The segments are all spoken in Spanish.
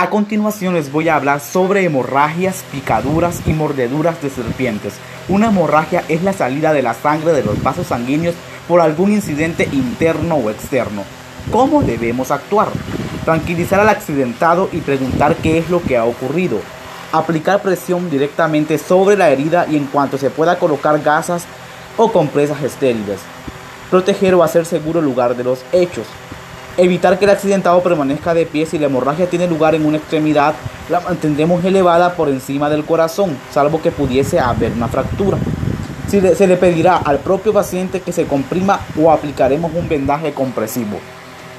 A continuación les voy a hablar sobre hemorragias, picaduras y mordeduras de serpientes. Una hemorragia es la salida de la sangre de los vasos sanguíneos por algún incidente interno o externo. ¿Cómo debemos actuar? Tranquilizar al accidentado y preguntar qué es lo que ha ocurrido. Aplicar presión directamente sobre la herida y en cuanto se pueda colocar gasas o compresas estériles. Proteger o hacer seguro el lugar de los hechos. Evitar que el accidentado permanezca de pie si la hemorragia tiene lugar en una extremidad, la mantendremos elevada por encima del corazón, salvo que pudiese haber una fractura. Si se le pedirá al propio paciente que se comprima o aplicaremos un vendaje compresivo.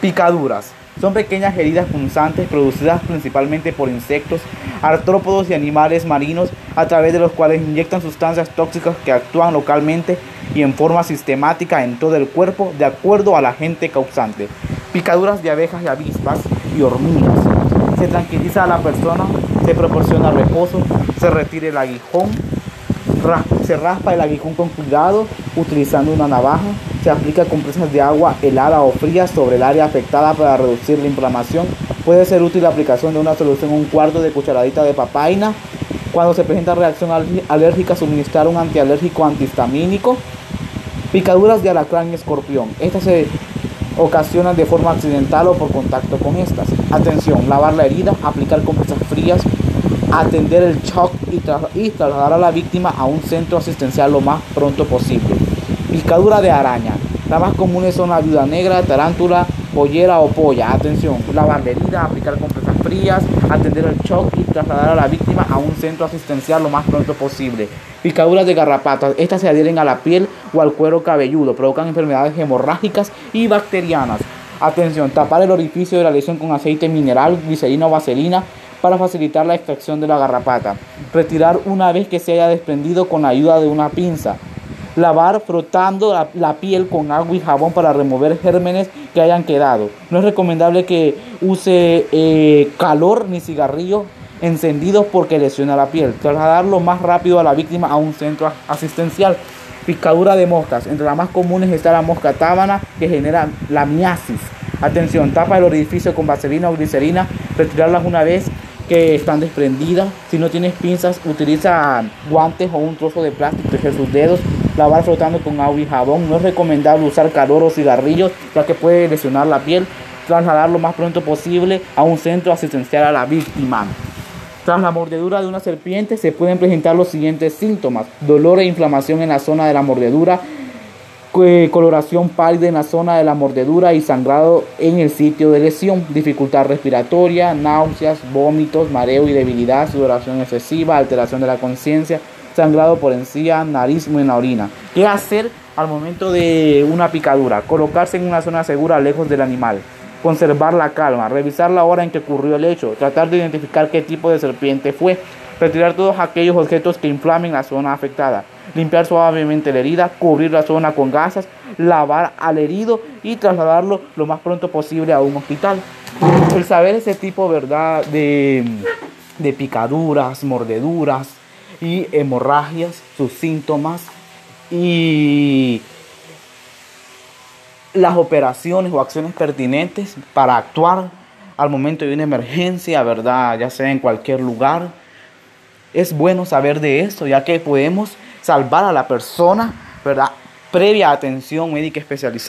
Picaduras. Son pequeñas heridas punzantes producidas principalmente por insectos, artrópodos y animales marinos a través de los cuales inyectan sustancias tóxicas que actúan localmente y en forma sistemática en todo el cuerpo de acuerdo al agente causante picaduras de abejas y avispas y hormigas. Se tranquiliza a la persona, se proporciona reposo, se retira el aguijón, se raspa el aguijón con cuidado utilizando una navaja, se aplica compresas de agua helada o fría sobre el área afectada para reducir la inflamación. Puede ser útil la aplicación de una solución un cuarto de cucharadita de papaina. Cuando se presenta reacción alérgica, suministrar un antialérgico antihistamínico. Picaduras de alacrán y escorpión. Se ocasionan de forma accidental o por contacto con estas. Atención, lavar la herida, aplicar compresas frías, atender el shock y, trasladar a la víctima a un centro asistencial lo más pronto posible. Picadura de araña. Las más comunes son la viuda negra, tarántula, pollera o polla. Atención, lavar la herida, aplicar compresas frías, atender el shock y trasladar a la víctima a un centro asistencial lo más pronto posible. Picaduras de garrapatas. Estas se adhieren a la piel o al cuero cabelludo, provocan enfermedades hemorrágicas y bacterianas. Atención, tapar el orificio de la lesión con aceite mineral, glicerina o vaselina para facilitar la extracción de la garrapata. Retirar una vez que se haya desprendido con la ayuda de una pinza. Lavar frotando la, piel con agua y jabón para remover gérmenes que hayan quedado. No es recomendable que use eh, calor ni cigarrillo encendidos porque lesiona la piel. Trasladarlo más rápido a la víctima a un centro asistencial. Picadura de moscas. Entre las más comunes está la mosca tábana que genera la miasis. Atención, tapa el orificio con vaselina o glicerina. Retirarlas una vez que están desprendidas. Si no tienes pinzas, utiliza guantes o un trozo de plástico, tejer sus dedos. Lavar flotando con agua y jabón. No es recomendable usar calor o cigarrillos ya que puede lesionar la piel. Trasladar lo más pronto posible a un centro asistencial a la víctima. Tras la mordedura de una serpiente se pueden presentar los siguientes síntomas. Dolor e inflamación en la zona de la mordedura, coloración pálida en la zona de la mordedura y sangrado en el sitio de lesión, dificultad respiratoria, náuseas, vómitos, mareo y debilidad, sudoración excesiva, alteración de la conciencia, sangrado por encía, narismo en la orina. ¿Qué hacer al momento de una picadura? Colocarse en una zona segura lejos del animal conservar la calma, revisar la hora en que ocurrió el hecho, tratar de identificar qué tipo de serpiente fue, retirar todos aquellos objetos que inflamen la zona afectada, limpiar suavemente la herida, cubrir la zona con gasas, lavar al herido y trasladarlo lo más pronto posible a un hospital. El saber ese tipo ¿verdad? De, de picaduras, mordeduras y hemorragias, sus síntomas y las operaciones o acciones pertinentes para actuar al momento de una emergencia, ¿verdad? Ya sea en cualquier lugar. Es bueno saber de esto, ya que podemos salvar a la persona, ¿verdad? Previa atención médica especializada.